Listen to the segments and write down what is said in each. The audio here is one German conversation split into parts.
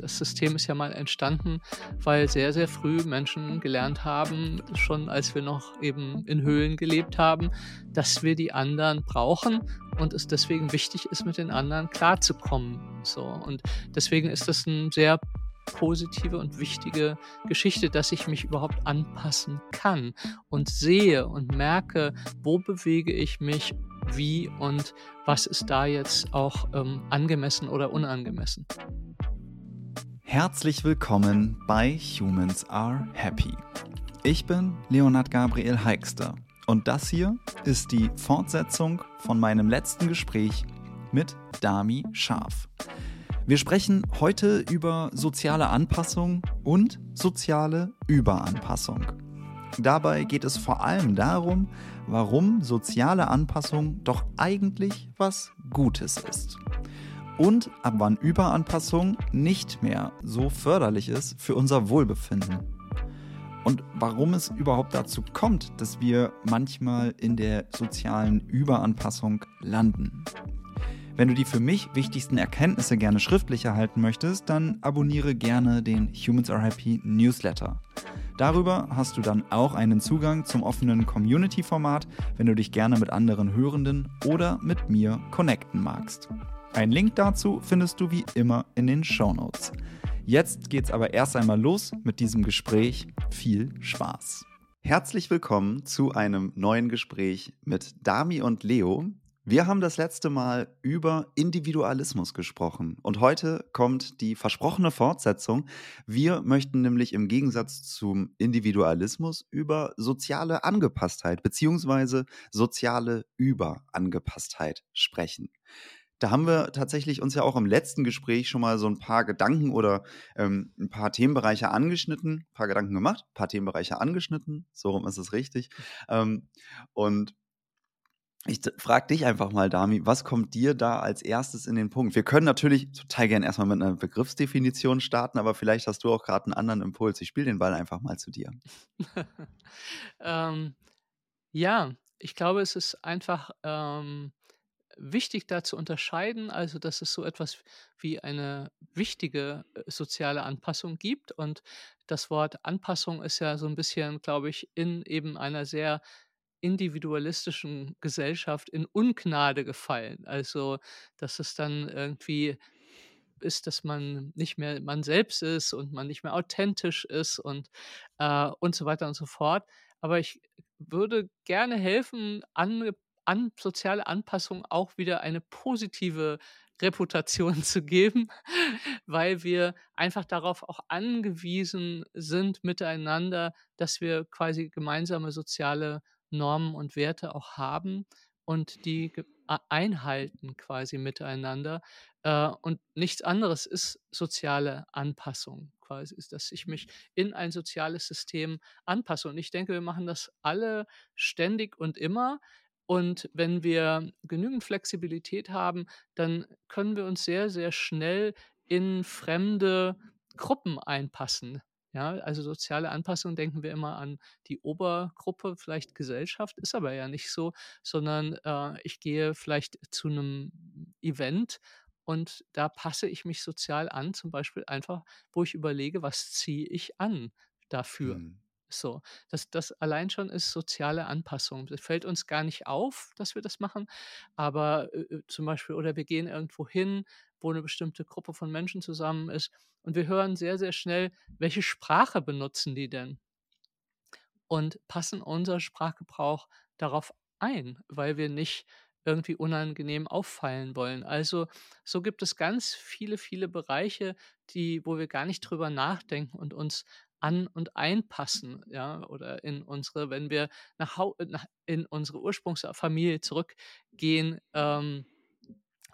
das System ist ja mal entstanden, weil sehr, sehr früh Menschen gelernt haben, schon als wir noch eben in Höhlen gelebt haben, dass wir die anderen brauchen und es deswegen wichtig ist, mit den anderen klarzukommen. So. Und deswegen ist das ein sehr positive und wichtige Geschichte, dass ich mich überhaupt anpassen kann und sehe und merke, wo bewege ich mich, wie und was ist da jetzt auch ähm, angemessen oder unangemessen. Herzlich willkommen bei Humans Are Happy. Ich bin Leonard Gabriel Heikster und das hier ist die Fortsetzung von meinem letzten Gespräch mit Dami Scharf. Wir sprechen heute über soziale Anpassung und soziale Überanpassung. Dabei geht es vor allem darum, warum soziale Anpassung doch eigentlich was Gutes ist. Und ab wann Überanpassung nicht mehr so förderlich ist für unser Wohlbefinden. Und warum es überhaupt dazu kommt, dass wir manchmal in der sozialen Überanpassung landen. Wenn du die für mich wichtigsten Erkenntnisse gerne schriftlich erhalten möchtest, dann abonniere gerne den Humans Are Happy Newsletter. Darüber hast du dann auch einen Zugang zum offenen Community-Format, wenn du dich gerne mit anderen Hörenden oder mit mir connecten magst. Ein Link dazu findest du wie immer in den Show Notes. Jetzt geht's aber erst einmal los mit diesem Gespräch. Viel Spaß! Herzlich willkommen zu einem neuen Gespräch mit Dami und Leo. Wir haben das letzte Mal über Individualismus gesprochen und heute kommt die versprochene Fortsetzung. Wir möchten nämlich im Gegensatz zum Individualismus über soziale Angepasstheit bzw. soziale Überangepasstheit sprechen. Da haben wir tatsächlich uns ja auch im letzten Gespräch schon mal so ein paar Gedanken oder ähm, ein paar Themenbereiche angeschnitten, ein paar Gedanken gemacht, ein paar Themenbereiche angeschnitten, so rum ist es richtig. Ähm, und ich frage dich einfach mal, Dami, was kommt dir da als erstes in den Punkt? Wir können natürlich total gerne erstmal mit einer Begriffsdefinition starten, aber vielleicht hast du auch gerade einen anderen Impuls. Ich spiele den Ball einfach mal zu dir. ähm, ja, ich glaube, es ist einfach ähm, wichtig da zu unterscheiden, also dass es so etwas wie eine wichtige äh, soziale Anpassung gibt. Und das Wort Anpassung ist ja so ein bisschen, glaube ich, in eben einer sehr individualistischen Gesellschaft in Ungnade gefallen. Also, dass es dann irgendwie ist, dass man nicht mehr man selbst ist und man nicht mehr authentisch ist und, äh, und so weiter und so fort. Aber ich würde gerne helfen, an, an soziale Anpassung auch wieder eine positive Reputation zu geben, weil wir einfach darauf auch angewiesen sind miteinander, dass wir quasi gemeinsame soziale Normen und Werte auch haben und die einhalten quasi miteinander. Äh, und nichts anderes ist soziale Anpassung quasi, ist, dass ich mich in ein soziales System anpasse. Und ich denke, wir machen das alle ständig und immer. Und wenn wir genügend Flexibilität haben, dann können wir uns sehr, sehr schnell in fremde Gruppen einpassen. Ja, also soziale Anpassung denken wir immer an die Obergruppe, vielleicht Gesellschaft, ist aber ja nicht so, sondern äh, ich gehe vielleicht zu einem Event und da passe ich mich sozial an, zum Beispiel einfach, wo ich überlege, was ziehe ich an dafür. Mhm. So, das, das allein schon ist soziale Anpassung. Das fällt uns gar nicht auf, dass wir das machen, aber äh, äh zum Beispiel, oder wir gehen irgendwo hin, wo eine bestimmte Gruppe von Menschen zusammen ist und wir hören sehr, sehr schnell, welche Sprache benutzen die denn? Und passen unser Sprachgebrauch darauf ein, weil wir nicht irgendwie unangenehm auffallen wollen. Also so gibt es ganz viele, viele Bereiche, die, wo wir gar nicht drüber nachdenken und uns an und einpassen, ja, oder in unsere, wenn wir nach, in unsere Ursprungsfamilie zurückgehen, ähm,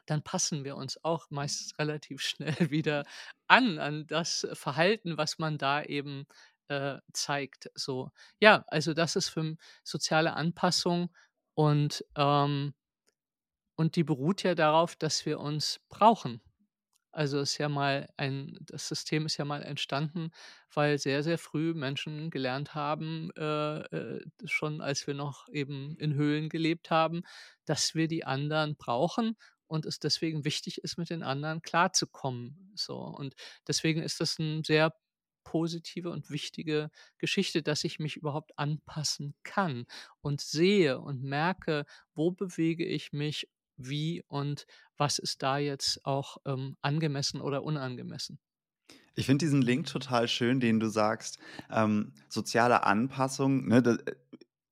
dann passen wir uns auch meist relativ schnell wieder an, an das Verhalten, was man da eben äh, zeigt. So, ja, also das ist für soziale Anpassung und, ähm, und die beruht ja darauf, dass wir uns brauchen. Also ist ja mal ein, das System ist ja mal entstanden, weil sehr, sehr früh Menschen gelernt haben, äh, äh, schon als wir noch eben in Höhlen gelebt haben, dass wir die anderen brauchen und es deswegen wichtig ist, mit den anderen klarzukommen. So. Und deswegen ist das ein sehr positive und wichtige Geschichte, dass ich mich überhaupt anpassen kann und sehe und merke, wo bewege ich mich, wie und was ist da jetzt auch ähm, angemessen oder unangemessen. Ich finde diesen Link total schön, den du sagst, ähm, soziale Anpassung. Ne, das,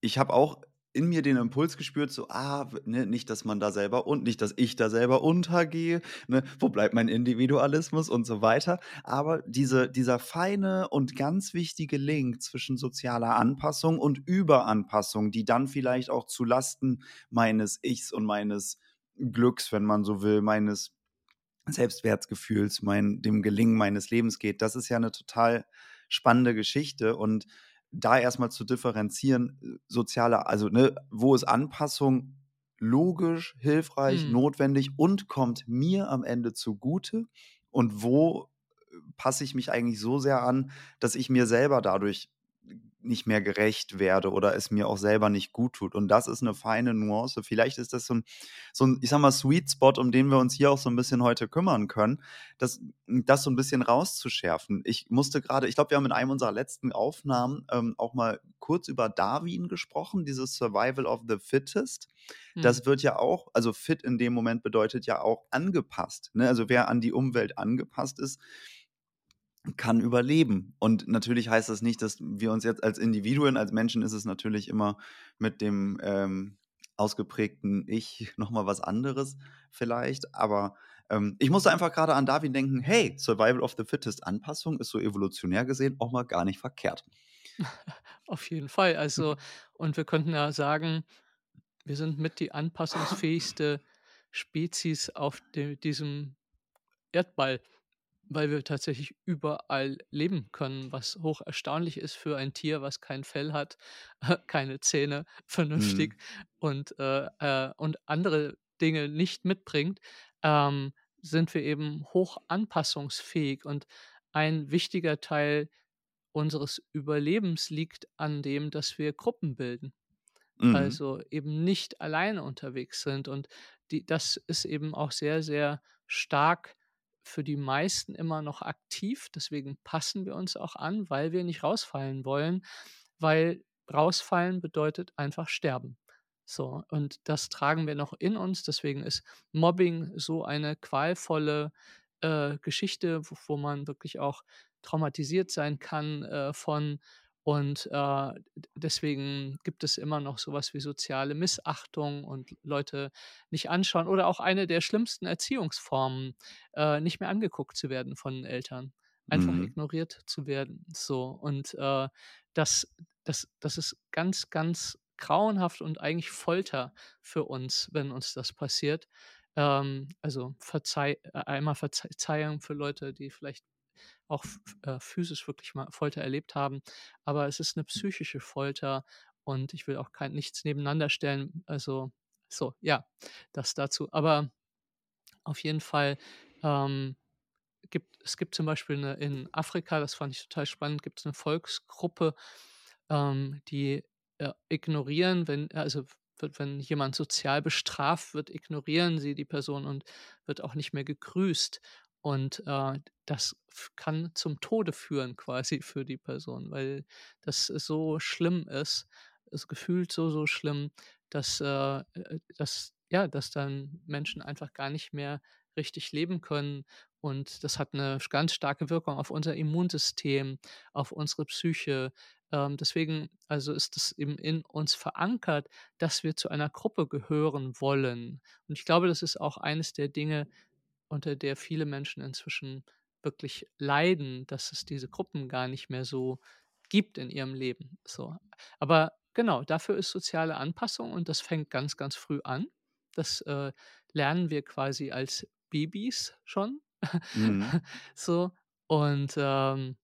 ich habe auch in mir den Impuls gespürt, so, ah, ne, nicht, dass man da selber und nicht, dass ich da selber untergehe, ne, wo bleibt mein Individualismus und so weiter. Aber diese, dieser feine und ganz wichtige Link zwischen sozialer Anpassung und Überanpassung, die dann vielleicht auch zu Lasten meines Ichs und meines Glücks, wenn man so will, meines Selbstwertgefühls, mein, dem Gelingen meines Lebens geht, das ist ja eine total spannende Geschichte und da erstmal zu differenzieren, soziale, also ne, wo ist Anpassung logisch, hilfreich, mhm. notwendig und kommt mir am Ende zugute und wo äh, passe ich mich eigentlich so sehr an, dass ich mir selber dadurch nicht mehr gerecht werde oder es mir auch selber nicht gut tut. Und das ist eine feine Nuance. Vielleicht ist das so ein, so ein ich sag mal, Sweet Spot, um den wir uns hier auch so ein bisschen heute kümmern können, das, das so ein bisschen rauszuschärfen. Ich musste gerade, ich glaube, wir haben in einem unserer letzten Aufnahmen ähm, auch mal kurz über Darwin gesprochen, dieses Survival of the Fittest. Das hm. wird ja auch, also fit in dem Moment bedeutet ja auch angepasst. Ne? Also wer an die Umwelt angepasst ist, kann überleben. Und natürlich heißt das nicht, dass wir uns jetzt als Individuen, als Menschen ist es natürlich immer mit dem ähm, ausgeprägten Ich nochmal was anderes vielleicht. Aber ähm, ich musste einfach gerade an Darwin denken, hey, Survival of the Fittest Anpassung ist so evolutionär gesehen auch mal gar nicht verkehrt. Auf jeden Fall. Also, und wir könnten ja sagen, wir sind mit die anpassungsfähigste Spezies auf de diesem Erdball weil wir tatsächlich überall leben können, was hoch erstaunlich ist für ein Tier, was kein Fell hat, keine Zähne vernünftig mhm. und, äh, äh, und andere Dinge nicht mitbringt, ähm, sind wir eben hoch anpassungsfähig. Und ein wichtiger Teil unseres Überlebens liegt an dem, dass wir Gruppen bilden. Mhm. Also eben nicht alleine unterwegs sind. Und die, das ist eben auch sehr, sehr stark für die meisten immer noch aktiv. Deswegen passen wir uns auch an, weil wir nicht rausfallen wollen, weil rausfallen bedeutet einfach sterben. So, und das tragen wir noch in uns. Deswegen ist Mobbing so eine qualvolle äh, Geschichte, wo, wo, man wirklich auch traumatisiert sein kann äh, von und äh, deswegen gibt es immer noch sowas wie soziale Missachtung und Leute nicht anschauen oder auch eine der schlimmsten Erziehungsformen, äh, nicht mehr angeguckt zu werden von Eltern, einfach mhm. ignoriert zu werden. So und äh, das, das, das ist ganz, ganz grauenhaft und eigentlich Folter für uns, wenn uns das passiert. Ähm, also Verzeih, äh, einmal Verzeihung für Leute, die vielleicht auch äh, physisch wirklich mal Folter erlebt haben. Aber es ist eine psychische Folter und ich will auch kein, nichts nebeneinander stellen. Also, so, ja, das dazu. Aber auf jeden Fall ähm, gibt es gibt zum Beispiel eine, in Afrika, das fand ich total spannend, gibt es eine Volksgruppe, ähm, die äh, ignorieren, wenn, also wenn jemand sozial bestraft wird, ignorieren sie die Person und wird auch nicht mehr gegrüßt. Und äh, das kann zum Tode führen quasi für die Person, weil das so schlimm ist, es gefühlt so, so schlimm, dass, äh, äh, dass, ja, dass dann Menschen einfach gar nicht mehr richtig leben können. Und das hat eine ganz starke Wirkung auf unser Immunsystem, auf unsere Psyche. Ähm, deswegen also ist es eben in uns verankert, dass wir zu einer Gruppe gehören wollen. Und ich glaube, das ist auch eines der Dinge, unter der viele Menschen inzwischen wirklich leiden, dass es diese Gruppen gar nicht mehr so gibt in ihrem Leben. So. Aber genau, dafür ist soziale Anpassung und das fängt ganz, ganz früh an. Das äh, lernen wir quasi als Babys schon. Mhm. so. Und ähm,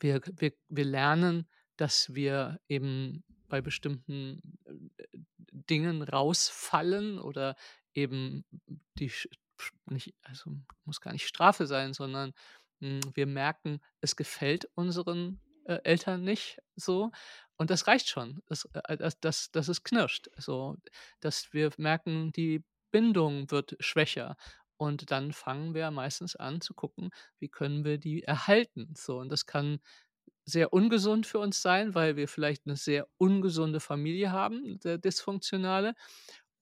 wir, wir, wir lernen, dass wir eben bei bestimmten äh, Dingen rausfallen oder eben die nicht, also muss gar nicht Strafe sein, sondern mh, hm, wir merken, es gefällt unseren äh, Eltern nicht so. Und das reicht schon, dass, äh, dass, dass, dass es knirscht. Also, dass wir merken, die Bindung wird schwächer. Und dann fangen wir meistens an zu gucken, wie können wir die erhalten. So, und das kann sehr ungesund für uns sein, weil wir vielleicht eine sehr ungesunde Familie haben, der dysfunktionale.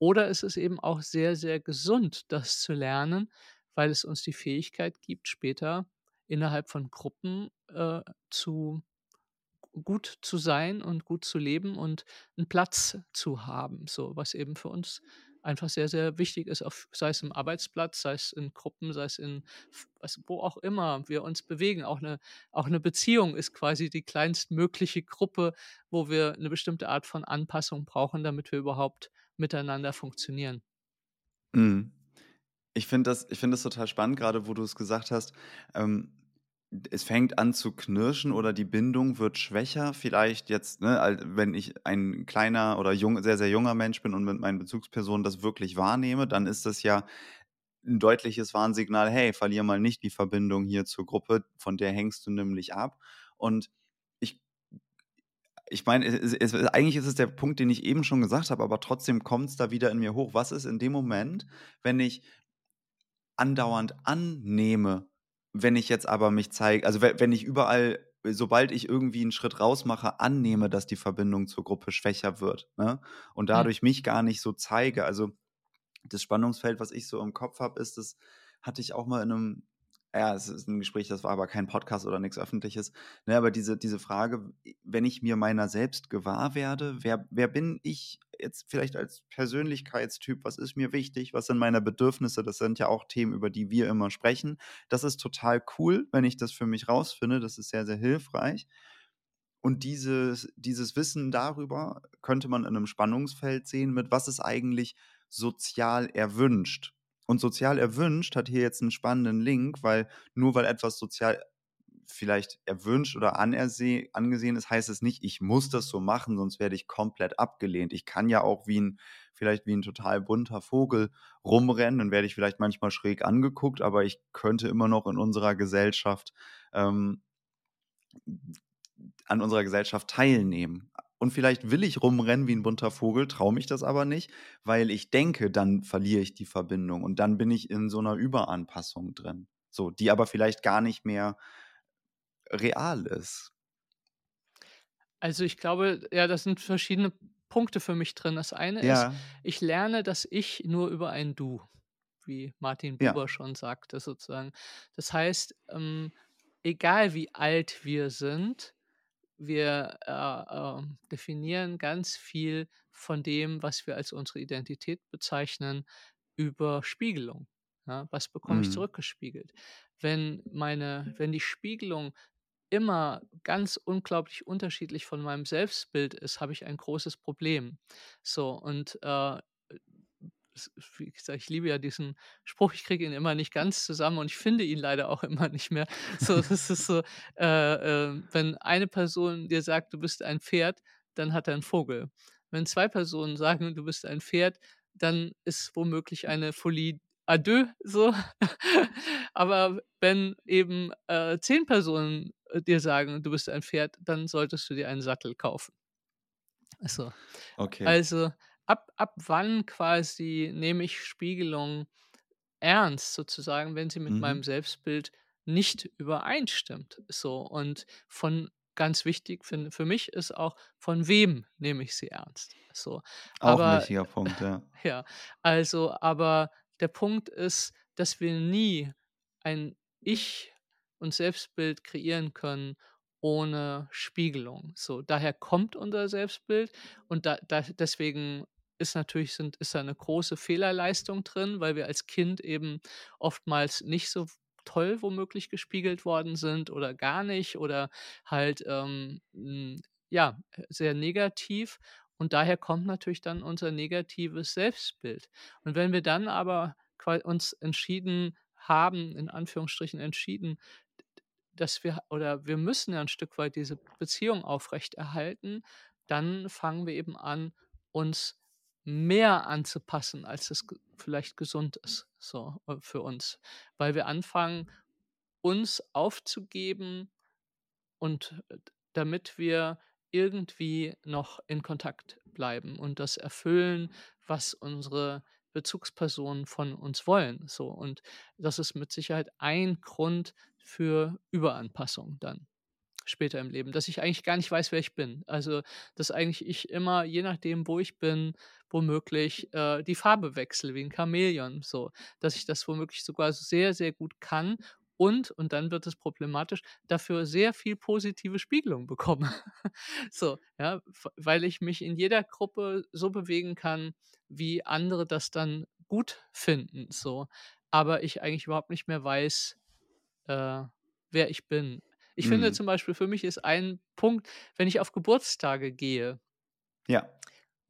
Oder es ist eben auch sehr, sehr gesund, das zu lernen, weil es uns die Fähigkeit gibt, später innerhalb von Gruppen äh, zu gut zu sein und gut zu leben und einen Platz zu haben, so was eben für uns einfach sehr, sehr wichtig ist, auf, sei es im Arbeitsplatz, sei es in Gruppen, sei es in was, wo auch immer wir uns bewegen. Auch eine, auch eine Beziehung ist quasi die kleinstmögliche Gruppe, wo wir eine bestimmte Art von Anpassung brauchen, damit wir überhaupt miteinander funktionieren. Mhm. Ich finde das, find das total spannend, gerade wo du es gesagt hast. Ähm, es fängt an zu knirschen oder die Bindung wird schwächer. Vielleicht jetzt, ne, wenn ich ein kleiner oder jung, sehr, sehr junger Mensch bin und mit meinen Bezugspersonen das wirklich wahrnehme, dann ist das ja ein deutliches Warnsignal, hey, verlier mal nicht die Verbindung hier zur Gruppe, von der hängst du nämlich ab. Und ich meine, es, es, eigentlich ist es der Punkt, den ich eben schon gesagt habe, aber trotzdem kommt es da wieder in mir hoch. Was ist in dem Moment, wenn ich andauernd annehme, wenn ich jetzt aber mich zeige, also wenn ich überall, sobald ich irgendwie einen Schritt rausmache, annehme, dass die Verbindung zur Gruppe schwächer wird ne? und mhm. dadurch mich gar nicht so zeige. Also das Spannungsfeld, was ich so im Kopf habe, ist, das hatte ich auch mal in einem ja, es ist ein Gespräch, das war aber kein Podcast oder nichts Öffentliches. Ne, aber diese, diese Frage, wenn ich mir meiner selbst gewahr werde, wer, wer bin ich jetzt vielleicht als Persönlichkeitstyp, was ist mir wichtig, was sind meine Bedürfnisse, das sind ja auch Themen, über die wir immer sprechen. Das ist total cool, wenn ich das für mich rausfinde, das ist sehr, sehr hilfreich. Und dieses, dieses Wissen darüber könnte man in einem Spannungsfeld sehen, mit was ist eigentlich sozial erwünscht. Und sozial erwünscht hat hier jetzt einen spannenden Link, weil nur weil etwas sozial vielleicht erwünscht oder angesehen ist, heißt es nicht, ich muss das so machen, sonst werde ich komplett abgelehnt. Ich kann ja auch wie ein, vielleicht wie ein total bunter Vogel rumrennen und werde ich vielleicht manchmal schräg angeguckt, aber ich könnte immer noch in unserer Gesellschaft ähm, an unserer Gesellschaft teilnehmen und vielleicht will ich rumrennen wie ein bunter Vogel, traue mich das aber nicht, weil ich denke, dann verliere ich die Verbindung und dann bin ich in so einer Überanpassung drin. So, die aber vielleicht gar nicht mehr real ist. Also ich glaube, ja, das sind verschiedene Punkte für mich drin. Das eine ja. ist, ich lerne das Ich nur über ein Du, wie Martin Buber ja. schon sagte, sozusagen. Das heißt, ähm, egal wie alt wir sind, wir äh, äh, definieren ganz viel von dem, was wir als unsere Identität bezeichnen, über Spiegelung. Ja, was bekomme mhm. ich zurückgespiegelt? Wenn meine, wenn die Spiegelung immer ganz unglaublich unterschiedlich von meinem Selbstbild ist, habe ich ein großes Problem. So, und äh, wie gesagt, ich liebe ja diesen Spruch, ich kriege ihn immer nicht ganz zusammen und ich finde ihn leider auch immer nicht mehr. So, das ist so, äh, äh, wenn eine Person dir sagt, du bist ein Pferd, dann hat er einen Vogel. Wenn zwei Personen sagen, du bist ein Pferd, dann ist womöglich eine Folie deux so. Aber wenn eben äh, zehn Personen äh, dir sagen, du bist ein Pferd, dann solltest du dir einen Sattel kaufen. Also, okay. also ab, ab wann quasi nehme ich Spiegelung ernst, sozusagen, wenn sie mit mhm. meinem Selbstbild nicht übereinstimmt. So, und von ganz wichtig für, für mich ist auch, von wem nehme ich sie ernst. So. Auch aber, ein wichtiger Punkt, ja. Ja, also, aber der Punkt ist, dass wir nie ein Ich und Selbstbild kreieren können, ohne Spiegelung. So, daher kommt unser Selbstbild und da, da, deswegen ist natürlich sind, ist da eine große Fehlerleistung drin, weil wir als Kind eben oftmals nicht so toll womöglich gespiegelt worden sind oder gar nicht oder halt ähm, ja sehr negativ und daher kommt natürlich dann unser negatives Selbstbild. Und wenn wir dann aber uns entschieden haben, in Anführungsstrichen entschieden, dass wir oder wir müssen ja ein Stück weit diese Beziehung aufrechterhalten, dann fangen wir eben an, uns mehr anzupassen, als es vielleicht gesund ist, so äh, für uns. Weil wir anfangen, uns aufzugeben und äh, damit wir irgendwie noch in Kontakt bleiben und das erfüllen, was unsere Bezugspersonen von uns wollen. So. Und das ist mit Sicherheit ein Grund für Überanpassung dann später im Leben, dass ich eigentlich gar nicht weiß, wer ich bin. Also, dass eigentlich ich immer, je nachdem, wo ich bin, womöglich äh, die Farbe wechsle, wie ein Chamäleon, so, dass ich das womöglich sogar sehr, sehr gut kann und, und dann wird es problematisch, dafür sehr viel positive Spiegelung bekomme. so, ja, weil ich mich in jeder Gruppe so bewegen kann, wie andere das dann gut finden, so, aber ich eigentlich überhaupt nicht mehr weiß, äh, wer ich bin. Ich finde Mhm. zum Beispiel, für mich ist ein Punkt, wenn ich auf Geburtstage gehe Ja.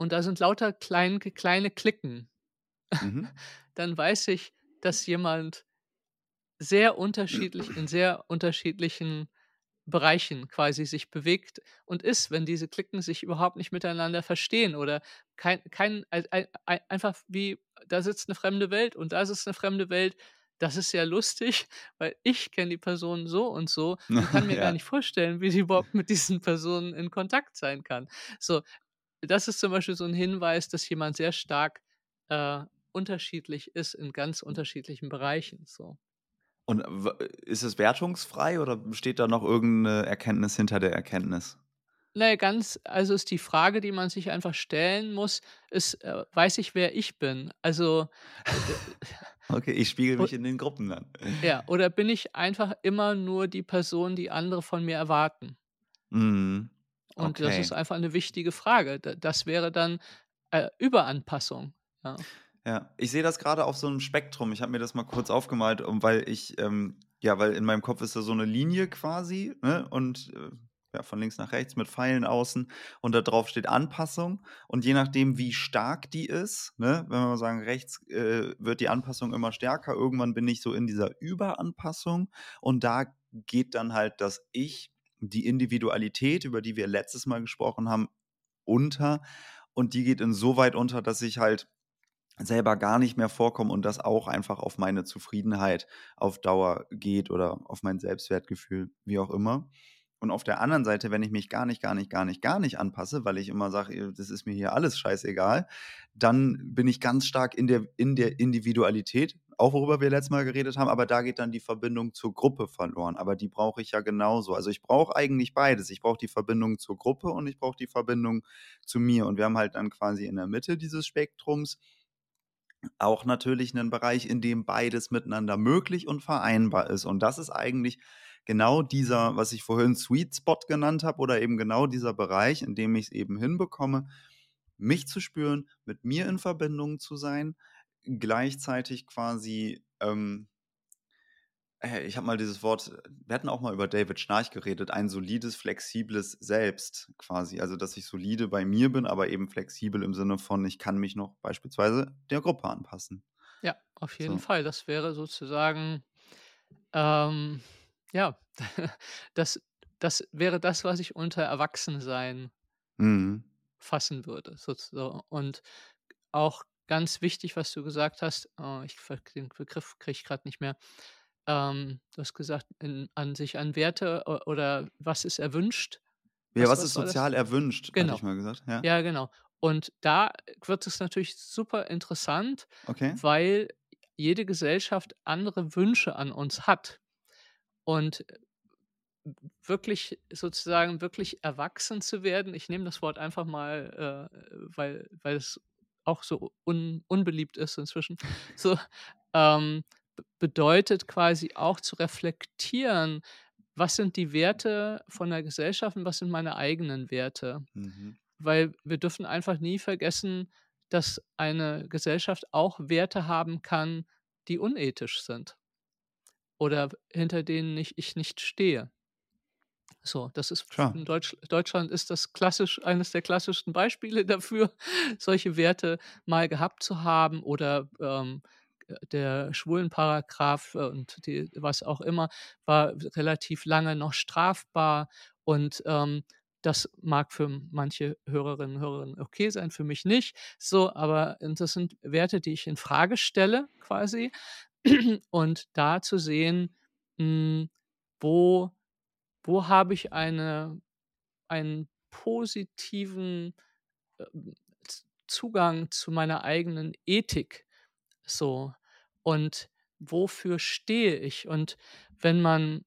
und da sind lauter klein kleine Cliquen, Mhm. dann weiß ich, dass jemand sehr unterschiedlich in sehr unterschiedlichen Bereichen quasi sich bewegt und ist, wenn diese Cliquen sich überhaupt nicht miteinander verstehen oder kein kein ei ei ei einfach wie da sitzt 'ne fremde Welt und da sitzt 'ne fremde Welt. Das ist ja lustig, weil ich kenne die Person so und so und kann mir gar Ja. nicht vorstellen, wie sie überhaupt mit diesen Personen in Kontakt sein kann. So, das ist zum Beispiel so 'n Hinweis, dass jemand sehr stark, äh, unterschiedlich ist in ganz unterschiedlichen Bereichen, so. Und ist es wertungsfrei oder steht da noch irgend 'ne Erkenntnis hinter der Erkenntnis? Na ja, ganz also, ist die Frage, die man sich einfach stellen muss, ist, äh, weiß ich, wer ich bin? Also, äh, d Okay, ich spiegele u mich in den Gruppen dann. Ja, oder bin ich einfach immer nur die Person, die andere von mir erwarten? Mhm. Und das Okay. ist einfach 'ne wichtige Frage. Das wäre dann, äh, Überanpassung, ja. Ja, ich sehe das grade auf so 'nem Spektrum. Ich habe mir das mal kurz aufgemalt, weil ich, ähm ja, weil in meinem Kopf ist da so 'ne Linie quasi, ne, und, äh, ja, von links nach rechts mit Pfeilen außen und da drauf steht Anpassung. Und je nachdem, wie stark die ist, ne, wenn wir mal sagen, rechts, äh, wird die Anpassung immer stärker. Irgendwann bin ich so in dieser Überanpassung und da geht dann halt das Ich, die Individualität, über die wir letztes Mal gesprochen haben, unter. Und die geht insoweit unter, dass ich halt selber gar nicht mehr vorkomme und das auch einfach auf meine Zufriedenheit auf Dauer geht oder auf mein Selbstwertgefühl, wie auch immer. Und auf der anderen Seite, wenn ich mich gar nicht, gar nicht, gar nicht, gar nicht anpasse, weil ich immer sage: „Äh, das ist mir hier alles scheißegal“, dann bin ich ganz stark in der in der Individualität, auch worüber wir letztes Mal geredet haben, aber da geht dann die Verbindung zur Gruppe verloren. Aber die brauche ich ja genauso. Also, ich brauche eigentlich beides. Ich brauche die Verbindung zur Gruppe und ich brauche die Verbindung zu mir. Und wir haben halt dann quasi in der Mitte dieses Spektrums auch natürlich 'nen Bereich, in dem beides miteinander möglich und vereinbar ist. Und das ist eigentlich genau dieser, was ich vorhin Sweet Spot genannt habe oder eben genau dieser Bereich, in dem ich's eben hinbekomme, mich zu spüren, mit mir in Verbindung zu sein, gleichzeitig quasi, ähm äh, ich habe mal dieses Wort wir hatten auch mal über David Schnarch geredet, ein solides, flexibles Selbst quasi. Also, dass ich solide bei mir bin, aber eben flexibel im Sinne von, ich kann mich noch beispielsweise der Gruppe anpassen. Ja, auf jeden So. Fall. Das wäre sozusagen, ähm, ja, das das wäre das, was ich unter Erwachsensein Mhm. fassen würde, sozusa und auch ganz wichtig, was du gesagt hast, äh, ich den Begriff kriege ich grad nicht mehr. Ähm, du hast gesagt, in an sich an Werte oder was ist erwünscht? Ja, Was was ist sozial erwünscht, Genau. ich mal gesagt, ja. Ja, genau. Und da wird es natürlich super interessant, Okay. weil jede Gesellschaft andere Wünsche an uns hat. Und, äh, wirklich sozusagen wirklich erwachsen zu werden ich nehme das Wort einfach mal, äh, weil weil es auch so un unbeliebt ist inzwischen. So, ähm, bedeutet quasi auch zu reflektieren: „Was sind die Werte von der Gesellschaft und was sind meine eigenen Werte?“ Mhm. Weil wir dürfen einfach nie vergessen, dass eine Gesellschaft auch Werte haben kann, die unethisch sind oder hinter denen ich ich nicht stehe. So, das ist Klar. in Deutsch Deutschland ist das klassisch eines der klassischsten Beispiele dafür, solche Werte mal gehabt zu haben oder, ähm, äh, der Schwulenparagraph und die was auch immer, war relativ lange noch strafbar und, ähm, das mag für manche Hörerinnen und Hörer okay sein, für mich nicht. So, aber das sind Werte, die ich infrage stelle quasi und da zu sehen, hm, wo wo habe ich eine einen positiven, Z Zugang zu meiner eigenen Ethik So. Und wofür stehe ich? Und wenn man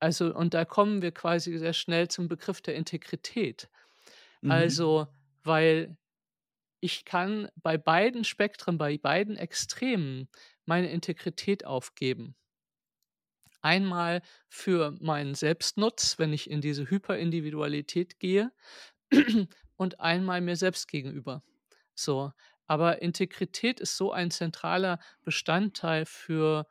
also, und da kommen wir quasi sehr schnell zum Begriff der Integrität. Mhm. Also, weil ich kann bei beiden Spektren, bei beiden Extremen meine Integrität aufgeben. Einmal für meinen Selbstnutz, wenn ich in diese Hyperindividualität gehe und einmal mir selbst gegenüber. So, aber Integrität ist so ein zentraler Bestandteil für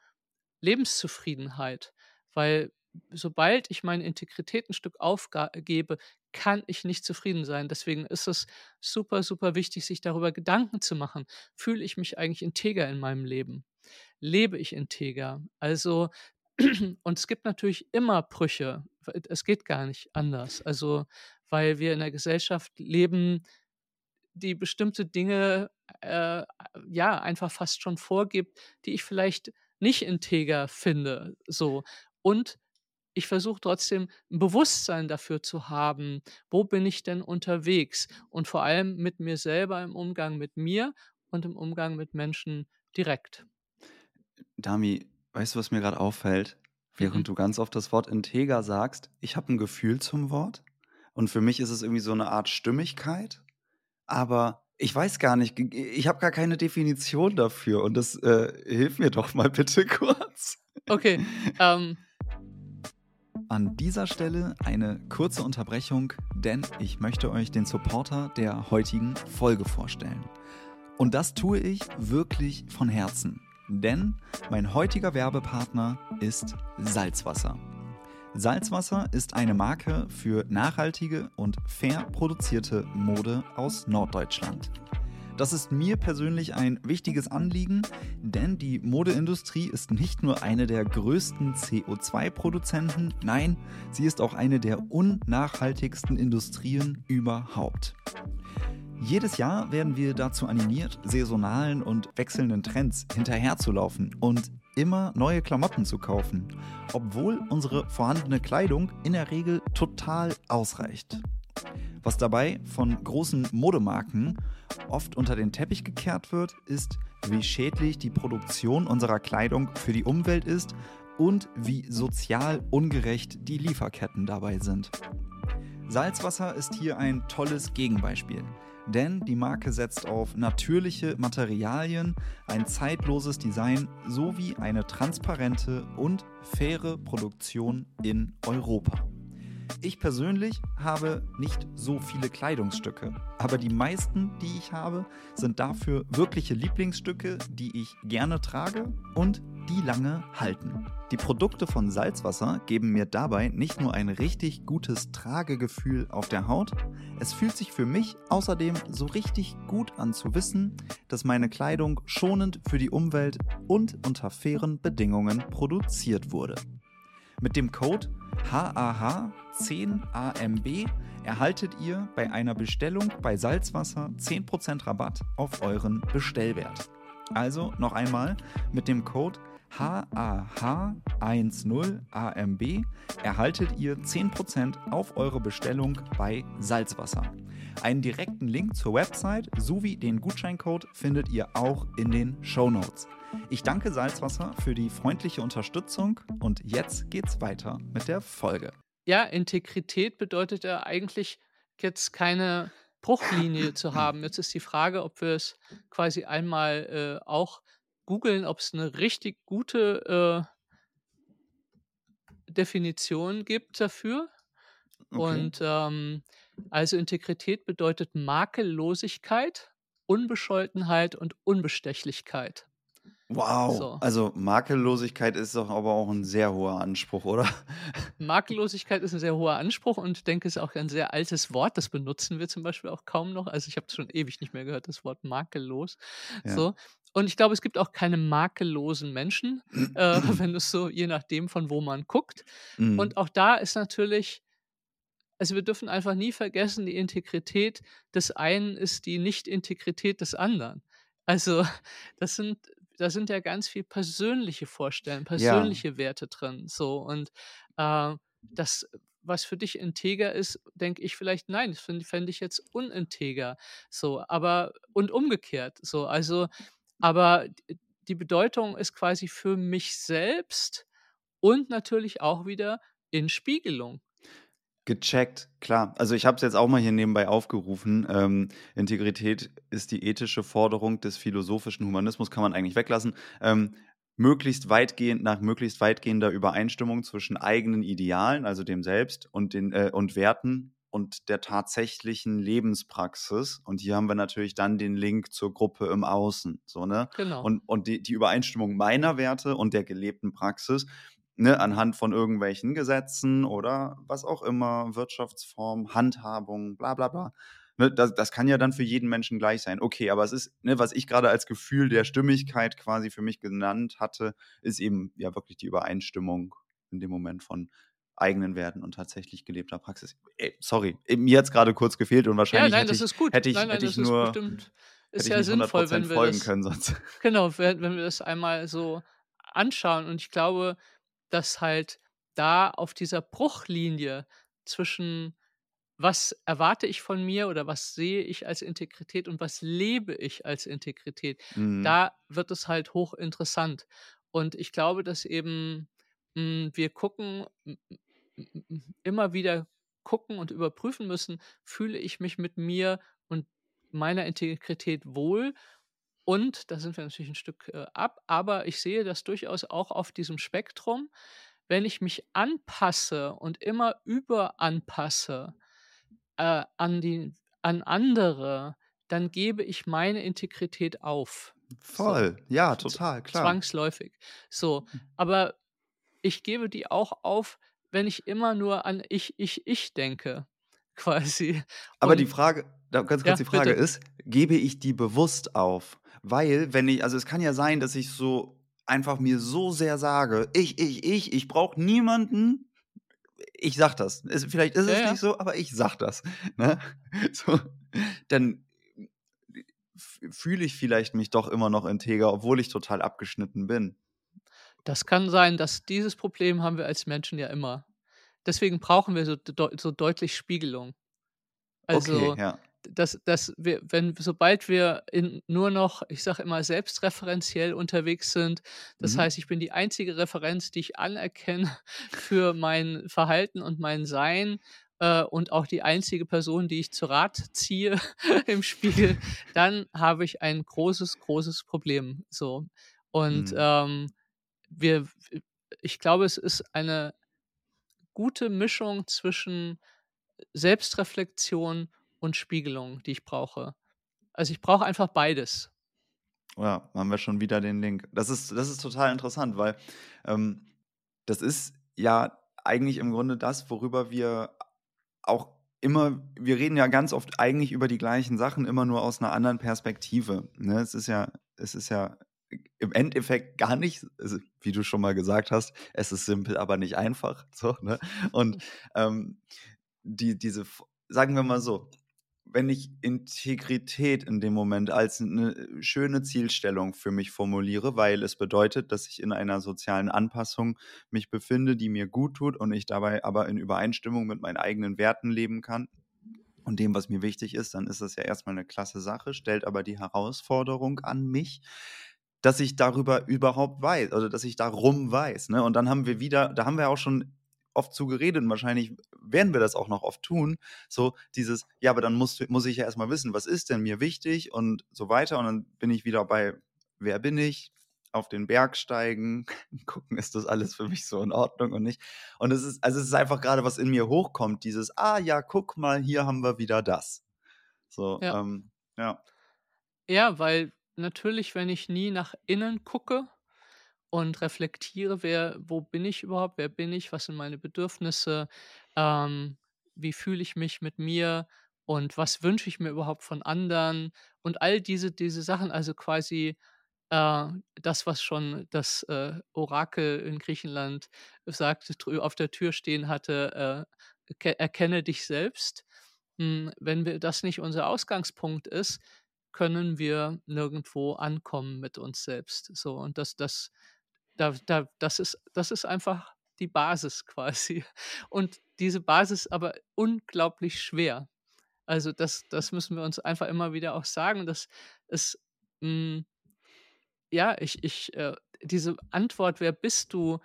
Lebenszufriedenheit, weil sobald ich meine Integrität 'n Stück aufgebe, kann ich nicht zufrieden sein. Deswegen ist es super, super wichtig, sich darüber Gedanken zu machen: „Fühle ich mich eigentlich integer in meinem Leben? Lebe ich integer?“ Also und es gibt natürlich immer Brüche. W es geht gar nicht anders. Also, weil wir in 'ner Gesellschaft leben, die bestimmte Dinge, äh, ja, einfach fast schon vorgibt, die ich vielleicht nicht integer finde, so. Und ich versuche trotzdem 'n Bewusstsein dafür zu haben: „Wo bin ich denn unterwegs?“ Und vor allem mit mir selber im Umgang mit mir und im Umgang mit Menschen direkt. Dami, weißt du, was mir grad auffällt? Mhm. Während du ganz oft das Wort integer sagst, ich habe 'n Gefühl zum Wort und für mich ist es irgendwie so 'ne Art Stimmigkeit, aber ich weiß gar nicht, ich habe gar keine Definition dafür und das, äh hilf mir doch mal bitte kurz. Okay, ähm An dieser Stelle eine kurze Unterbrechung, denn ich möchte euch den Supporter der heutigen Folge vorstellen. Und das tue ich wirklich von Herzen, denn mein heutiger Werbepartner ist Salzwasser. Salzwasser ist eine Marke für nachhaltige und fair produzierte Mode aus Norddeutschland. Das ist mir persönlich ein wichtiges Anliegen, denn die Modeindustrie ist nicht nur eine der größten CO2-Produzenten, nein, sie ist auch eine der unnachhaltigsten Industrien überhaupt. Jedes Jahr werden wir dazu animiert, saisonalen und wechselnden Trends hinterherzulaufen und immer neue Klamotten zu kaufen, obwohl unsere vorhandene Kleidung in der Regel total ausreicht. Was dabei von großen Modemarken oft unter den Teppich gekehrt wird, ist, wie schädlich die Produktion unserer Kleidung für die Umwelt ist und wie sozial ungerecht die Lieferketten dabei sind. Salzwasser ist hier ein tolles Gegenbeispiel, denn die Marke setzt auf natürliche Materialien, ein zeitloses Design sowie eine transparente und faire Produktion in Europa. Ich persönlich habe nicht so viele Kleidungsstücke, aber die meisten, die ich habe, sind dafür wirkliche Lieblingsstücke, die ich gerne trage und die lange halten. Die Produkte von Salzwasser geben mir dabei nicht nur ein richtig gutes Tragegefühl auf der Haut, es fühlt sich für mich außerdem so richtig gut an zu wissen, dass meine Kleidung schonend für die Umwelt und unter fairen Bedingungen produziert wurde. Mit dem Code HAH10AMB erhaltet ihr bei einer Bestellung bei Salzwasser 10% Rabatt auf euren Bestellwert. Also noch einmal, mit dem Code HAH10AMB erhaltet ihr 10% auf eure Bestellung bei Salzwasser. Einen direkten Link zur Website sowie den Gutscheincode findet ihr auch in den Shownotes. Ich danke Salzwasser für die freundliche Unterstützung und jetzt geht's weiter mit der Folge. Ja, Integrität bedeutet ja eigentlich jetzt keine Bruchlinie zu haben. Jetzt ist die Frage, ob wir es quasi einmal, äh, auch googeln, ob's 'ne richtig gute, äh Definition gibt dafür. Okay. Und, ähm, also Integrität bedeutet Makellosigkeit, Unbescholtenheit und Unbestechlichkeit. Wow, So. also Makellosigkeit ist doch aber auch 'n sehr hoher Anspruch, oder? Makellosigkeit ist 'n sehr hoher Anspruch und ich denke, ist auch ein sehr altes Wort. Das benutzen wir zum Beispiel auch kaum noch. Also, ich habe das schon ewig nicht mehr gehört, das Wort makellos, Ja. so. Und ich glaube, es gibt auch keine makellosen Menschen, äh, wenn du's so je nachdem, von wo man guckt. Mhm. Und auch da ist natürlich also, wir dürfen einfach nie vergessen, die Integrität des einen ist die Nicht-Integrität des anderen. Also, das sind da sind ja ganz viel persönliche Vorstellungen, Ja. persönliche Werte drin, so. Und, äh, das, was für dich integer ist, denke ich vielleicht: „Nein, das fände ich jetzt uninteger“, so. Aber und umgekehrt, so. Also Aber die Bedeutung ist quasi für mich selbst und natürlich auch wieder in Spiegelung. Gecheckt, klar. Also ich habe es jetzt auch mal hier nebenbei aufgerufen. Ähm, Integrität ist die ethische Forderung des philosophischen Humanismus, kann man eigentlich weglassen. Ähm, möglichst weitgehend nach möglichst weitgehender Übereinstimmung zwischen eigenen Idealen, also dem Selbst und den äh, und Werten und der tatsächlichen Lebenspraxis. Und hier haben wir natürlich dann den Link zur Gruppe im Außen. So, ne? Genau. Und, und die, die Übereinstimmung meiner Werte und der gelebten Praxis, ne, anhand von irgendwelchen Gesetzen oder was auch immer, Wirtschaftsform, Handhabung, bla bla bla. Ne, das, das kann ja dann für jeden Menschen gleich sein. Okay, aber es ist, ne, was ich gerade als Gefühl der Stimmigkeit quasi für mich genannt hatte, ist eben ja wirklich die Übereinstimmung in dem Moment von eigenen Werten und tatsächlich gelebter Praxis. Ey, sorry, mir hat es gerade kurz gefehlt und wahrscheinlich ja, nein, hätte, das ich, ist gut. hätte ich, nein, nein, hätte ich das nur ist bestimmt ist ja sinnvoll, wenn wir folgen das können sonst. genau, wenn, wenn wir das einmal so anschauen. Und ich glaube, dass halt da auf dieser Bruchlinie zwischen was erwarte ich von mir oder was sehe ich als Integrität und was lebe ich als Integrität, Mhm. da wird es halt hochinteressant. Und ich glaube, dass eben hm, wir gucken, immer wieder gucken und überprüfen müssen, fühle ich mich mit mir und meiner Integrität wohl. Und da sind wir natürlich ein Stück äh, ab, aber ich sehe das durchaus auch auf diesem Spektrum. Wenn ich mich anpasse und immer überanpasse äh, an, die, an andere, dann gebe ich meine Integrität auf. So, Voll, ja, z- total, klar. zwangsläufig. So, aber ich gebe die auch auf, wenn ich immer nur an ich, ich, ich denke, quasi. Aber die Und Frage, ganz ja, kurz die Frage bitte. ist, gebe ich die bewusst auf? Weil, wenn ich, also es kann ja sein, dass ich so einfach mir so sehr sage, ich, ich, ich, ich brauche niemanden. Ich sag das. Es, vielleicht ist Ja, es ja. nicht so, aber ich sag das. Ne? So, dann fühle ich vielleicht mich doch immer noch integer, obwohl ich total abgeschnitten bin. Das kann sein, dass dieses Problem haben wir als Menschen ja immer. Deswegen brauchen wir so, deu so deutlich Spiegelung. Okay, Also, ja. Dass, dass wir, wenn, sobald wir in nur noch, ich sage immer, selbstreferenziell unterwegs sind, das Mhm. heißt, ich bin die einzige Referenz, die ich anerkenne für mein Verhalten und mein Sein äh, und auch die einzige Person, die ich zu Rat ziehe im Spiegel, dann habe ich ein großes, großes Problem. So. Und Mhm. ähm, wir, ich glaube, es ist eine gute Mischung zwischen Selbstreflexion und Spiegelung, die ich brauche. Also, ich brauche einfach beides. Ja, haben wir schon wieder den Link. Das ist, das ist total interessant, weil ähm, das ist ja eigentlich im Grunde das, worüber wir auch immer, wir reden ja ganz oft eigentlich über die gleichen Sachen, immer nur aus einer anderen Perspektive. Ne? Es ist ja, es ist ja im Endeffekt gar nicht, also, wie du schon mal gesagt hast, es ist simpel, aber nicht einfach. So, ne? Und ähm, die, diese, sagen wir mal so, wenn ich Integrität in dem Moment als eine schöne Zielstellung für mich formuliere, weil es bedeutet, dass ich in einer sozialen Anpassung mich befinde, die mir gut tut und ich dabei aber in Übereinstimmung mit meinen eigenen Werten leben kann und dem, was mir wichtig ist, dann ist das ja erstmal eine klasse Sache, stellt aber die Herausforderung an mich, dass ich darüber überhaupt weiß, also dass ich darum weiß. Ne? Und dann haben wir wieder, da haben wir auch schon oft zu geredet und wahrscheinlich werden wir das auch noch oft tun. So dieses, ja, aber dann muss, muss ich ja erstmal wissen, was ist denn mir wichtig und so weiter. Und dann bin ich wieder bei, wer bin ich? Auf den Berg steigen, gucken, ist das alles für mich so in Ordnung und nicht. Und es ist, also es ist einfach gerade, was in mir hochkommt, dieses, ah ja, guck mal, hier haben wir wieder das. So, Ja. ähm, ja. Ja, weil natürlich, wenn ich nie nach innen gucke und reflektiere, wer wo bin ich überhaupt, wer bin ich, was sind meine Bedürfnisse, ähm, wie fühle ich mich mit mir und was wünsche ich mir überhaupt von anderen und all diese diese Sachen, also quasi, äh, das, was schon das, äh, Orakel in Griechenland sagte, auf der Tür stehen hatte, äh, „Erke erkenne dich selbst.“ Hm, wenn wir das nicht unser Ausgangspunkt ist, können wir nirgendwo ankommen mit uns selbst. So, und das das da da das ist das ist einfach die Basis quasi. Und diese Basis aber unglaublich schwer. Also, das das müssen wir uns einfach immer wieder auch sagen, dass es hm, ja, ich ich, äh diese Antwort: „Wer bist du?“,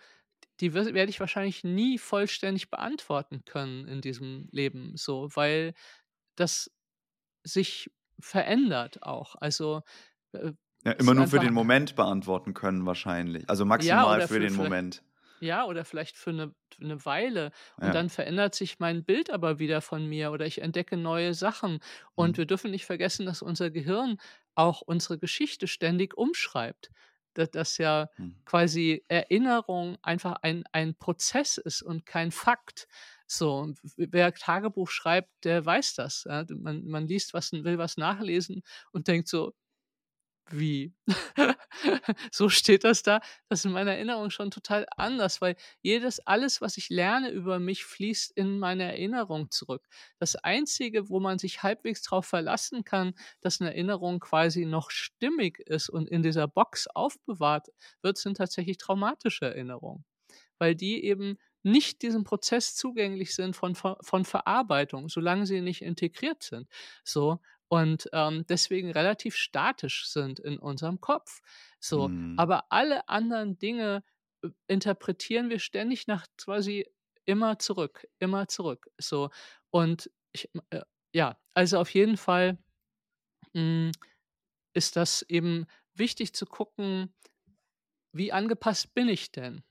die werde ich wahrscheinlich nie vollständig beantworten können in diesem Leben so, weil das sich verändert auch. Also, äh, Ja, immer nur für den Moment beantworten können wahrscheinlich. Also, Ja, maximal oder für für den Moment. ja, oder vielleicht für 'ne für 'ne Weile und Ja. dann verändert sich mein Bild aber wieder von mir oder ich entdecke neue Sachen. Und Mhm. wir dürfen nicht vergessen, dass unser Gehirn auch unsere Geschichte ständig umschreibt. Da dass ja Mhm. quasi Erinnerung einfach ein ein Prozess ist und kein Fakt. So, wer Tagebuch schreibt, der weiß das, ja? Man man liest was und will was nachlesen und denkt so: „Wie? So steht das da?“ Das ist in meiner Erinnerung schon total anders, weil jedes alles, was ich lerne über mich, fließt in meine Erinnerung zurück. Das Einzige, wo man sich halbwegs drauf verlassen kann, dass 'ne Erinnerung quasi noch stimmig ist und in dieser Box aufbewahrt wird, sind tatsächlich traumatische Erinnerungen, weil die eben nicht diesem Prozess zugänglich sind von von Verarbeitung, solange sie nicht integriert sind, so. Und, ähm, deswegen relativ statisch sind in unserem Kopf, so. Mhm. Aber alle anderen Dinge, äh, interpretieren wir ständig nach quasi immer zurück, immer zurück, so. Und ich äh, ja, also auf jeden Fall, hm, ist das eben wichtig zu gucken wie angepasst bin ich denn?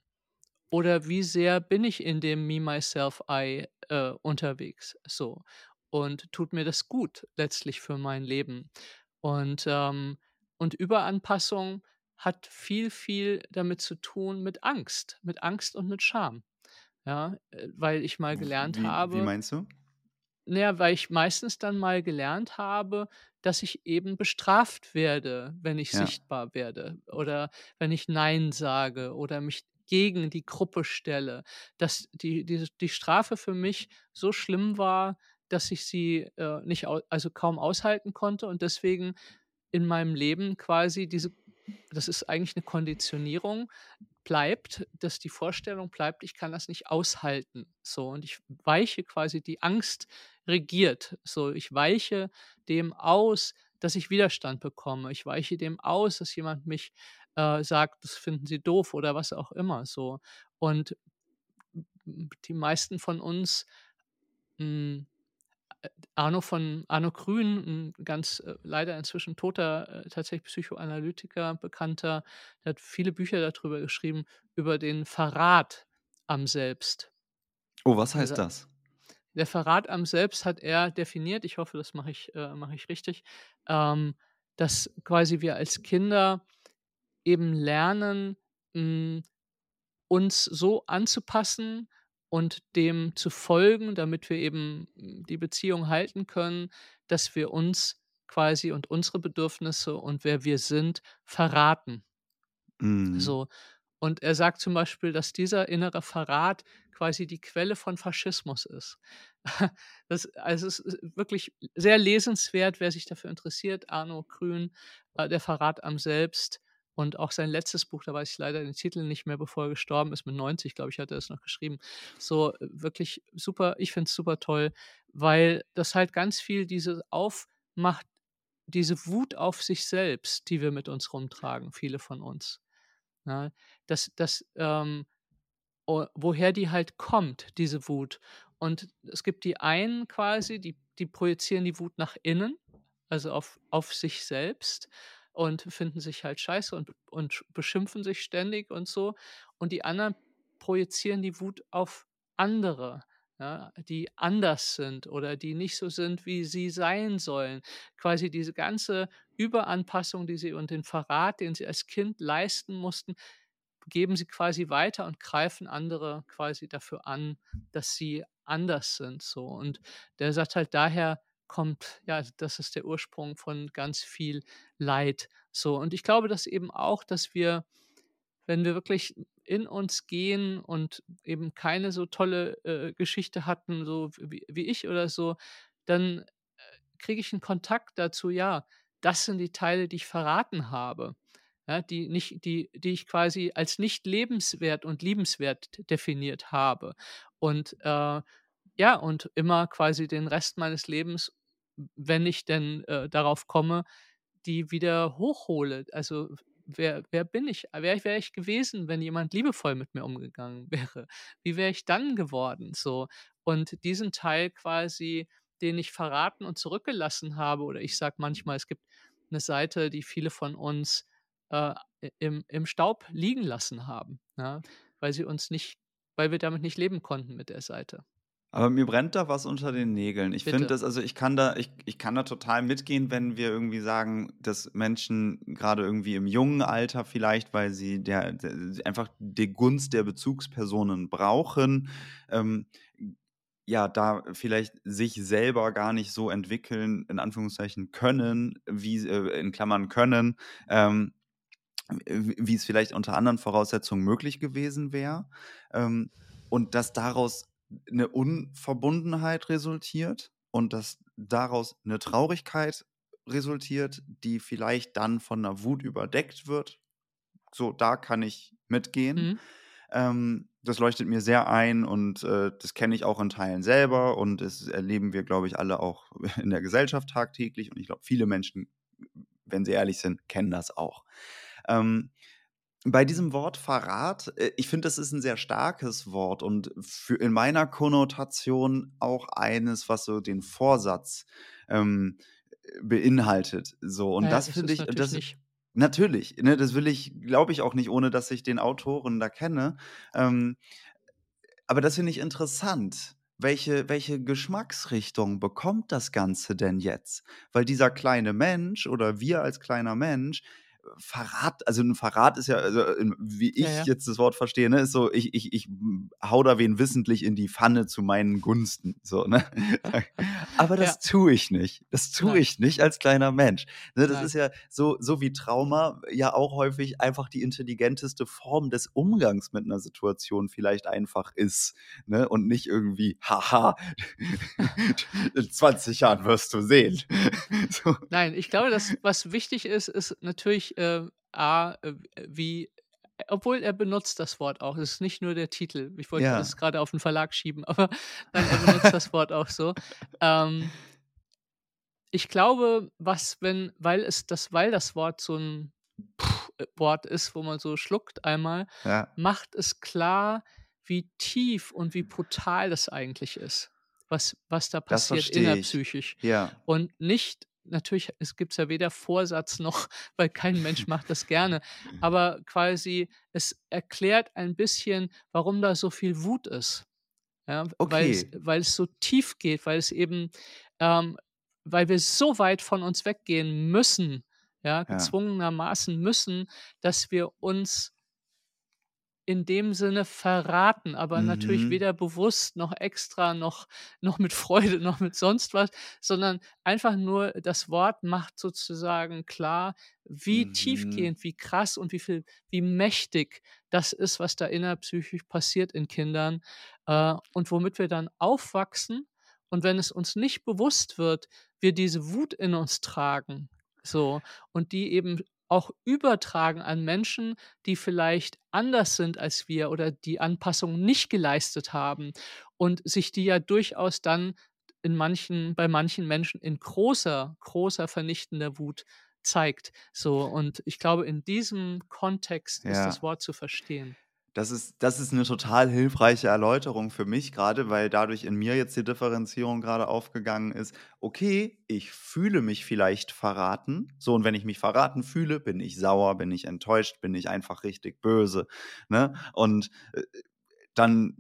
Oder wie sehr bin ich in dem Me, Myself, I, äh, unterwegs, so? Und tut mir das gut letztlich für mein Leben? Und, ähm und Überanpassung hat viel, viel damit zu tun mit Angst mit Angst und mit Scham, ja, äh, weil ich mal gelernt wie wie habe meinst du? na ja, weil ich meistens dann mal gelernt habe, dass ich eben bestraft werde, wenn ich Ja. sichtbar werde oder wenn ich „Nein“ sage oder mich gegen die Gruppe stelle, dass die diese die Strafe für mich so schlimm war, dass ich sie, äh, nicht also kaum aushalten konnte und deswegen in meinem Leben quasi diese das ist eigentlich 'ne Konditionierung, bleibt, dass die Vorstellung bleibt, ich kann das nicht aushalten, so. Und ich weiche quasi die Angst regiert, so. Ich weiche dem aus, dass ich Widerstand bekomme. Ich weiche dem aus, dass jemand mich, äh, sagt, das finden sie doof oder was auch immer, so. Und die meisten von uns, hm äh, Arno von Arno Grün, 'n ganz, äh, leider inzwischen toter, äh, tatsächlich Psychoanalytiker, Bekannter, der hat viele Bücher da drüber geschrieben, über den Verrat am Selbst. Oh, was heißt Also, das? der Verrat am Selbst hat er definiert, ich hoffe, das mache ich äh, mache ich richtig, ähm, dass quasi wir als Kinder eben lernen, hm, uns so anzupassen und dem zu folgen, damit wir eben, hm, die Beziehung halten können, dass wir uns quasi und unsere Bedürfnisse und wer wir sind, verraten. Mhm. So. Und er sagt zum Beispiel, dass dieser innere Verrat quasi die Quelle von Faschismus ist. Das also, es ist wirklich sehr lesenswert, wer sich dafür interessiert. Arno Grün, äh, „Der Verrat am Selbst“ und auch sein letztes Buch, da weiß ich leider den Titel nicht mehr, bevor er gestorben ist, mit 90, glaube ich, hat er es noch geschrieben. So, wirklich super ich finde es super toll, weil das halt ganz viel diese aufmacht diese Wut auf sich selbst, die wir mit uns rumtragen, viele von uns, ne? Dass dass, ähm woher die halt kommt, diese Wut. Und es gibt die einen quasi, die die projizieren die Wut nach innen, also auf auf sich selbst und finden sich halt scheiße und und sch beschimpfen sich ständig und so. Und die anderen projizieren die Wut auf andere, ja, die anders sind oder die nicht so sind, wie sie sein sollen. Quasi diese ganze Überanpassung, die sie und den Verrat, den sie als Kind leisten mussten, geben sie quasi weiter und greifen andere quasi dafür an, dass sie anders sind, so. Und der sagt halt, daher kommt ja, das ist der Ursprung von ganz viel Leid, so. Und ich glaube, dass eben auch, dass wir, wenn wir wirklich in uns gehen und eben keine so tolle, äh, Geschichte hatten, so wie wie ich oder so, dann, äh, kriege ich 'n Kontakt dazu, ja, das sind die Teile, die ich verraten habe, ja, die nicht die die ich quasi als nicht lebenswert und liebenswert definiert habe. Und, äh, ja, und immer quasi den Rest meines Lebens, wenn ich denn, äh, darauf komme, die wieder hochhole. Also, wer, wer bin ich? Wer wäre ich gewesen, wenn jemand liebevoll mit mir umgegangen wäre? Wie wäre ich dann geworden? So. Und diesen Teil quasi, den ich verraten und zurückgelassen habe, oder ich sage manchmal, es gibt eine Seite, die viele von uns äh, im, im Staub liegen lassen haben, ja? weil sie uns nicht, weil wir damit nicht leben konnten mit der Seite. Aber mir brennt da was unter den Nägeln. Ich finde das, also ich kann da, ich, ich kann da total mitgehen, wenn wir irgendwie sagen, dass Menschen gerade irgendwie im jungen Alter vielleicht, weil sie der, der einfach die Gunst der Bezugspersonen brauchen, ähm, ja, da vielleicht sich selber gar nicht so entwickeln, in Anführungszeichen können, wie äh, in Klammern können, ähm, wie es vielleicht unter anderen Voraussetzungen möglich gewesen wäre. Ähm, und dass daraus eine Unverbundenheit resultiert und dass daraus eine Traurigkeit resultiert, die vielleicht dann von einer Wut überdeckt wird. So, da kann ich mitgehen. Mhm. Ähm, das leuchtet mir sehr ein und äh, das kenne ich auch in Teilen selber und das erleben wir, glaube ich, alle auch in der Gesellschaft tagtäglich und ich glaube, viele Menschen, wenn sie ehrlich sind, kennen das auch. Ähm, bei diesem Wort Verrat, äh, ich finde, das ist ein sehr starkes Wort und für in meiner Konnotation auch eines, was so den Vorsatz ähm, beinhaltet. So und ja, das finde ich, das nicht. Natürlich, ne, das will ich, glaube ich auch nicht, ohne dass ich den Autoren da kenne. Ähm, aber das finde ich interessant. Welche, welche Geschmacksrichtung bekommt das Ganze denn jetzt? Weil dieser kleine Mensch oder wir als kleiner Mensch, Verrat, also ein Verrat ist ja, also wie ich ja, ja. jetzt das Wort verstehe, ne, ist so, ich, ich, ich hau da wen wissentlich in die Pfanne zu meinen Gunsten. So, ne? Aber das ja. tue ich nicht. Das tue ich nicht als kleiner Mensch. Ne, das Nein. ist ja so, so wie Trauma ja auch häufig einfach die intelligenteste Form des Umgangs mit einer Situation vielleicht einfach ist. Ne? Und nicht irgendwie, haha, in 20 Jahren wirst du sehen. so. Nein, ich glaube, dass was wichtig ist, ist natürlich äh, A, äh, wie obwohl er benutzt das Wort auch. Es ist nicht nur der Titel. Ich wollte ja. das gerade auf den Verlag schieben, aber nein, er benutzt das Wort auch so. Ähm, ich glaube, was, wenn, weil es das, weil das Wort so ein Pff Wort ist, wo man so schluckt einmal, ja. macht es klar, wie tief und wie brutal das eigentlich ist. Was, was da passiert innerpsychisch. Ja. Und nicht natürlich, es gibt ja weder Vorsatz noch, weil kein Mensch macht das gerne, aber quasi es erklärt ein bisschen, warum da so viel Wut ist. Ja, okay. weil, es, weil es so tief geht, weil es eben, ähm, weil wir so weit von uns weggehen müssen, ja, gezwungenermaßen müssen, dass wir uns in dem Sinne verraten, aber natürlich mhm. weder bewusst noch extra noch noch mit Freude noch mit sonst was, sondern einfach nur das Wort macht sozusagen klar, wie Mhm. tiefgehend, wie krass und wie viel wie mächtig das ist, was da innerpsychisch passiert in Kindern, äh, und womit wir dann aufwachsen und wenn es uns nicht bewusst wird, wir diese Wut in uns tragen, so, und die eben auch übertragen an Menschen, die vielleicht anders sind als wir oder die Anpassungen nicht geleistet haben und sich die ja durchaus dann in manchen, bei manchen Menschen in großer, großer vernichtender Wut zeigt. So, und ich glaube, in diesem Kontext ja. ist das Wort zu verstehen. Das ist, das ist eine total hilfreiche Erläuterung für mich gerade, weil dadurch in mir jetzt die Differenzierung gerade aufgegangen ist. Okay, ich fühle mich vielleicht verraten. So, und wenn ich mich verraten fühle, bin ich sauer, bin ich enttäuscht, bin ich einfach richtig böse. Ne? Und äh, dann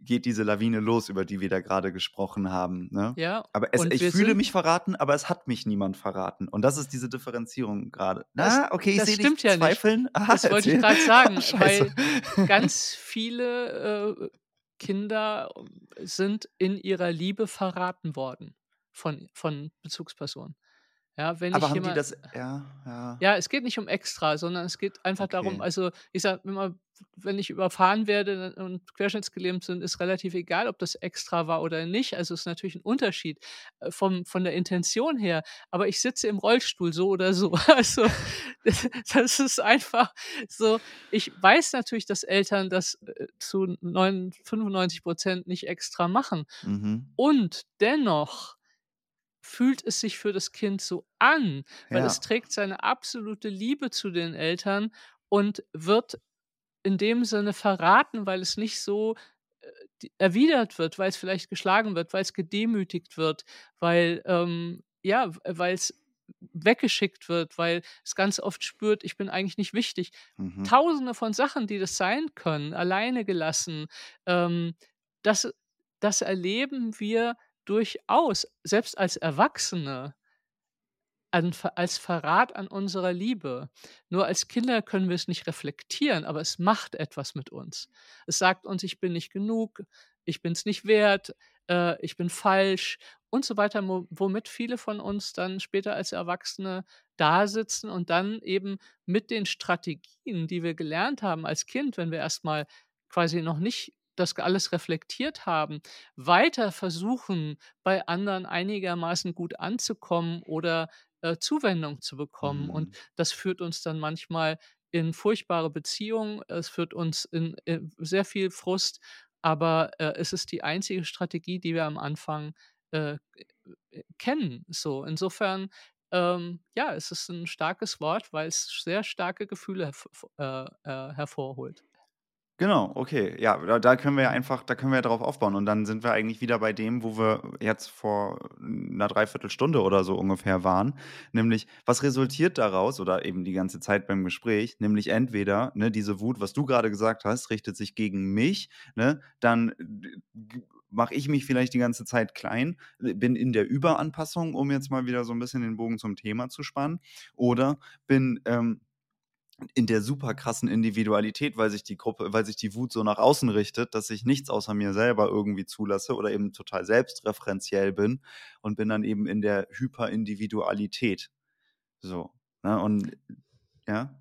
geht diese Lawine los, über die wir da gerade gesprochen haben. Ne? Ja. Aber es, ich fühle mich verraten, aber es hat mich niemand verraten. Und das ist diese Differenzierung gerade. Na, okay, ich sehe dich ja zweifeln. Nicht. Aha, das wollte ich gerade sagen, Ach, weil ganz viele äh, Kinder sind in ihrer Liebe verraten worden von, von Bezugspersonen. Ja, wenn Aber ich haben jemand, die das, ja, ja. Ja, es geht nicht um extra, sondern es geht einfach okay. darum, also ich sage immer, wenn ich überfahren werde und querschnittsgelähmt sind, ist relativ egal, ob das extra war oder nicht. Also ist natürlich ein Unterschied äh, vom, von der Intention her. Aber ich sitze im Rollstuhl so oder so. Also das, ist einfach so. Ich weiß natürlich, dass Eltern das äh, zu 9, 95 Prozent nicht extra machen. Mhm. Und dennoch fühlt es sich für das Kind so an, weil es Ja. trägt seine absolute Liebe zu den Eltern und wird in dem Sinne verraten, weil es nicht so, äh, erwidert wird, weil's vielleicht geschlagen wird, weil's gedemütigt wird, weil, ähm ja, w weil's weggeschickt wird, weil es ganz oft spürt: „Ich bin eigentlich nicht wichtig.“ Mhm. Tausende von Sachen, die das sein können, alleine gelassen. Ähm, das das erleben wir durchaus, selbst als Erwachsene an als Verrat an unserer Liebe. Nur als Kinder können wir es nicht reflektieren, aber es macht etwas mit uns. Es sagt uns: „Ich bin nicht genug, ich bin's nicht wert, äh, ich bin falsch“ und so weiter, womit viele von uns dann später als Erwachsene dasitzen und dann eben mit den Strategien, die wir gelernt haben als Kind, wenn wir erst mal quasi noch nicht das alles reflektiert haben, weiter versuchen, bei anderen einigermaßen gut anzukommen oder, äh, Zuwendung zu bekommen. Und Mhm. das führt uns dann manchmal in furchtbare Beziehungen. Es führt uns in, äh, sehr viel Frust, aber, äh, es ist die einzige Strategie, die wir am Anfang, äh, äh, kennen, so. Insofern, ähm, ja, es ist 'n starkes Wort, weil's sehr starke Gefühle herv äh, hervorholt. Genau, okay. Ja, da da können wir ja einfach da können wir drauf aufbauen und dann sind wir eigentlich wieder bei dem, wo wir jetzt vor 'ner 3/4 Stunde oder so ungefähr waren. Nämlich, was resultiert daraus oder eben die ganze Zeit beim Gespräch? Nämlich entweder, ne, diese Wut, was du grade gesagt hast, richtet sich gegen mich, ne? Dann mache ich mich vielleicht die ganze Zeit klein, bin in der Überanpassung, um jetzt mal wieder so 'n bisschen den Bogen zum Thema zu spannen. Oder bin, ähm, in der super krassen Individualität, weil sich die Gruppe weil sich die Wut so nach außen richtet, dass ich nichts außer mir selber irgendwie zulasse oder eben total selbstreferenziell bin und bin dann eben in der Hyperindividualität. So, ne? Und ja?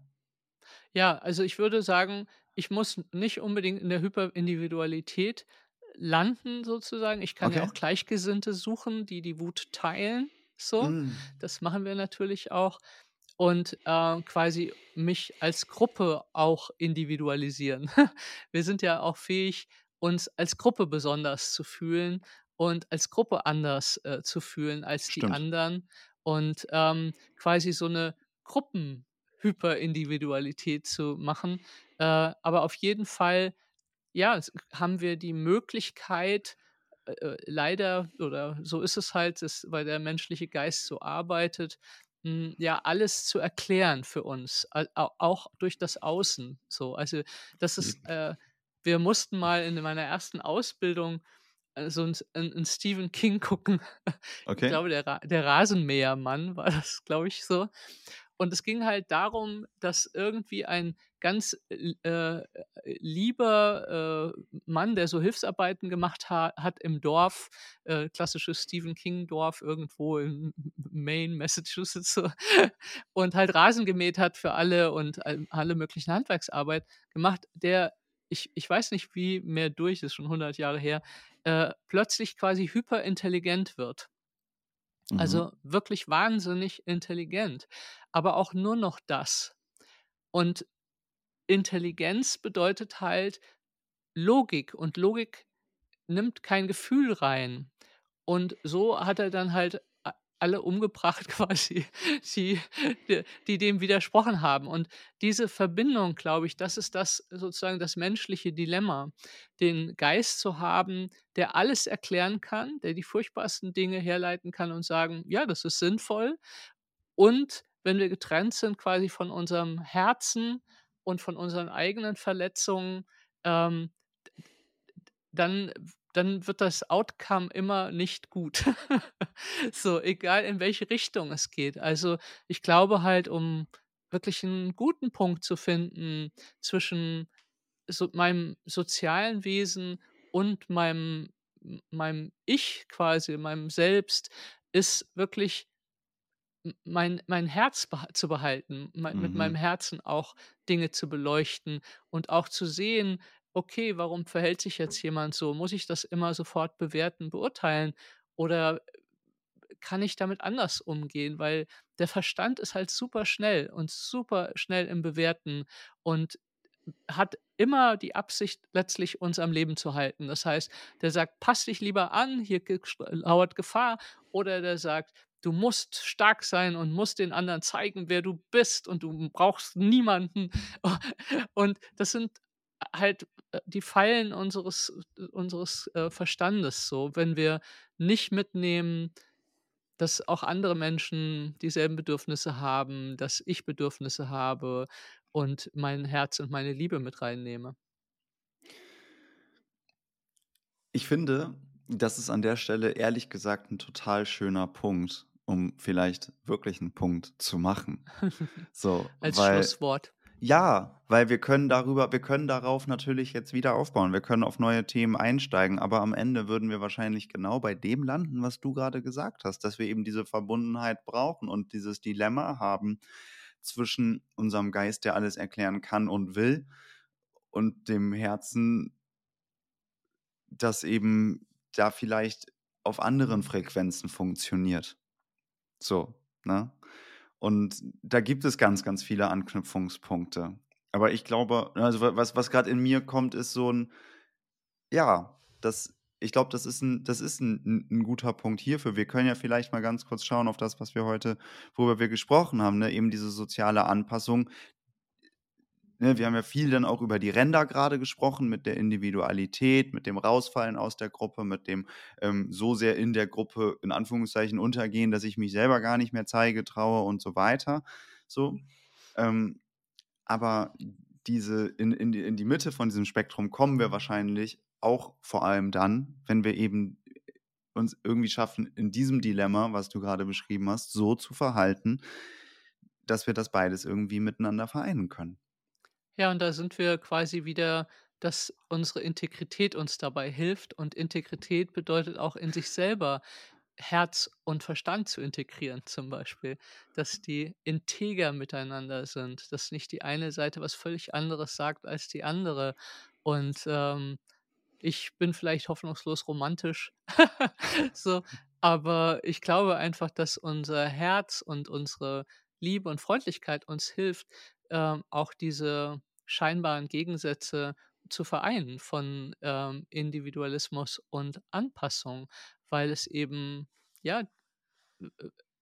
Ja, also, ich würde sagen, ich muss nicht unbedingt in der Hyperindividualität landen sozusagen. Ich kann ja Okay. auch Gleichgesinnte suchen, die die Wut teilen, so. Hm. Das machen wir natürlich auch und, äh, quasi mich als Gruppe auch individualisieren. Wir sind ja auch fähig, uns als Gruppe besonders zu fühlen und als Gruppe anders, äh, zu fühlen als die Stimmt. anderen und, ähm, quasi so 'ne Gruppenhyperindividualität zu machen. Äh, aber auf jeden Fall, ja, haben wir die Möglichkeit, äh, äh, leider oder so ist es halt, dass weil der menschliche Geist so arbeitet, ja, alles zu erklären für uns, auch durch das Außen, so. Also, das ist, äh wir mussten mal in meiner ersten Ausbildung, äh, so 'n 'n 'n Stephen King gucken. Ich Okay. glaube, der der Rasenmähermann war das, glaube ich, so. Und es ging halt darum, dass irgendwie ein ganz l äh, äh, lieber, äh, Mann, der so Hilfsarbeiten gemacht ha hat im Dorf, äh, klassisches Stephen-King-Dorf irgendwo in Maine, Massachusetts und halt Rasen gemäht hat für alle und al alle möglichen Handwerksarbeit gemacht, der ich ich weiß nicht, wie mehr durch ist, schon 100 Jahre her, äh, plötzlich quasi hyperintelligent wird. Mhm. Also, wirklich wahnsinnig intelligent, aber auch nur noch das. Und Intelligenz bedeutet halt Logik und Logik nimmt kein Gefühl rein. Und so hat er dann halt alle umgebracht quasi, die de die dem widersprochen haben. Und diese Verbindung, glaube ich, das ist das sozusagen das menschliche Dilemma, den Geist zu haben, der alles erklären kann, der die furchtbarsten Dinge herleiten kann und sagen: „Ja, das ist sinnvoll.“ Und wenn wir getrennt sind quasi von unserem Herzen und von unseren eigenen Verletzungen, ähm, dann dann wird das Outcome immer nicht gut. So, egal in welche Richtung es geht. Also, ich glaube halt, um wirklich 'n guten Punkt zu finden zwischen so meinem sozialen Wesen und meinem meinem Ich quasi, meinem Selbst, ist wirklich mein mein Herz zu behalten, mei mit meinem Mhm. Herzen auch Dinge zu beleuchten und auch zu sehen: „Okay, warum verhält sich jetzt jemand so? Muss ich das immer sofort bewerten, beurteilen oder, äh, kann ich damit anders umgehen?“ Weil der Verstand ist halt superschnell und superschnell im Bewerten und hat immer die Absicht, letztlich uns am Leben zu halten. Das heißt, der sagt: „Pass dich lieber an, hier gibt's lauert Gefahr.“ Oder der sagt: „Du musst stark sein und musst den anderen zeigen, wer du bist und du brauchst niemanden.“ Und das sind halt, äh, die Fallen unseres äh, unseres, äh, Verstandes so, wenn wir nicht mitnehmen, dass auch andere Menschen dieselben Bedürfnisse haben, dass ich Bedürfnisse habe und mein Herz und meine Liebe mit reinnehme. Ich finde, das ist an der Stelle ehrlich gesagt ein total schöner Punkt, um vielleicht wirklich einen Punkt zu machen. So, Als weil Schlusswort. Ja, weil wir können darüber wir können darauf natürlich jetzt wieder aufbauen. Wir können auf neue Themen einsteigen, aber am Ende würden wir wahrscheinlich genau bei dem landen, was du gerade gesagt hast, dass wir eben diese Verbundenheit brauchen und dieses Dilemma haben zwischen unserem Geist, der alles erklären kann und will, und dem Herzen, das eben da vielleicht auf anderen Frequenzen funktioniert. So, ne? Und da gibt es ganz, ganz viele Anknüpfungspunkte. Aber ich glaube, also wa- was, was gerade in mir kommt, ist so ein, ja, das, ich glaube, das ist ein, das ist ein, ein guter Punkt hierfür. Wir können ja vielleicht mal ganz kurz schauen auf das, was wir heute, worüber wir gesprochen haben, ne? Eben diese soziale Anpassung, ne, wir haben ja viel dann auch über die Ränder gerade gesprochen, mit der Individualität, mit dem Rausfallen aus der Gruppe, mit dem ähm, so sehr in der Gruppe in Anführungszeichen untergehen, dass ich mich selber gar nicht mehr zeige, traue und so weiter. So. Ähm, aber diese in, in, in die Mitte von diesem Spektrum kommen wir wahrscheinlich auch vor allem dann, wenn wir eben uns irgendwie schaffen, in diesem Dilemma, was du gerade beschrieben hast, so zu verhalten, dass wir das beides irgendwie miteinander vereinen können. Ja, und da sind wir quasi wieder, dass unsere Integrität uns dabei hilft. Und Integrität bedeutet auch in sich selber Herz und Verstand zu integrieren, zum Beispiel. Dass die integer miteinander sind, dass nicht die eine Seite was völlig anderes sagt als die andere. Und ähm, ich bin vielleicht hoffnungslos romantisch, so, aber ich glaube einfach, dass unser Herz und unsere Liebe und Freundlichkeit uns hilft, ähm, auch diese scheinbaren Gegensätze zu vereinen von ähm, Individualismus und Anpassung, weil es eben, ja,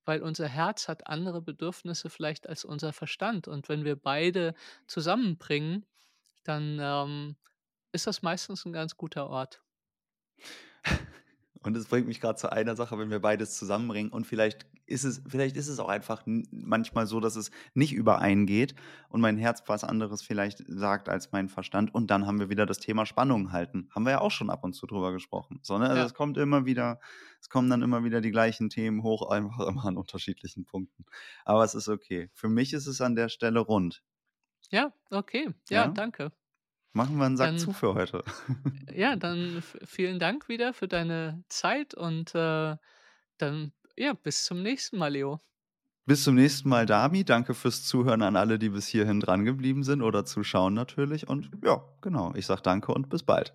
weil unser Herz hat andere Bedürfnisse vielleicht als unser Verstand. Und wenn wir beide zusammenbringen, dann ähm, ist das meistens ein ganz guter Ort. Und es bringt mich gerade zu einer Sache, wenn wir beides zusammenbringen. Und vielleicht ist es, vielleicht ist es auch einfach manchmal so, dass es nicht übereingeht und mein Herz was anderes vielleicht sagt als mein Verstand. Und dann haben wir wieder das Thema Spannung halten. Haben wir ja auch schon ab und zu drüber gesprochen. So, ne? Also Ja. es kommt immer wieder, es kommen dann immer wieder die gleichen Themen hoch, einfach immer an unterschiedlichen Punkten. Aber es ist okay. Für mich ist es an der Stelle rund. Ja, okay. Ja, Ja? danke. Machen wir einen Sack Dann zu für heute. ja, dann vielen Dank wieder für deine Zeit und, äh, dann, ja, bis zum nächsten Mal, Leo. Bis zum nächsten Mal, Dami. Danke fürs Zuhören an alle, die bis hierhin dran geblieben sind oder zuschauen natürlich. Und ja, genau. Ich sage danke und bis bald.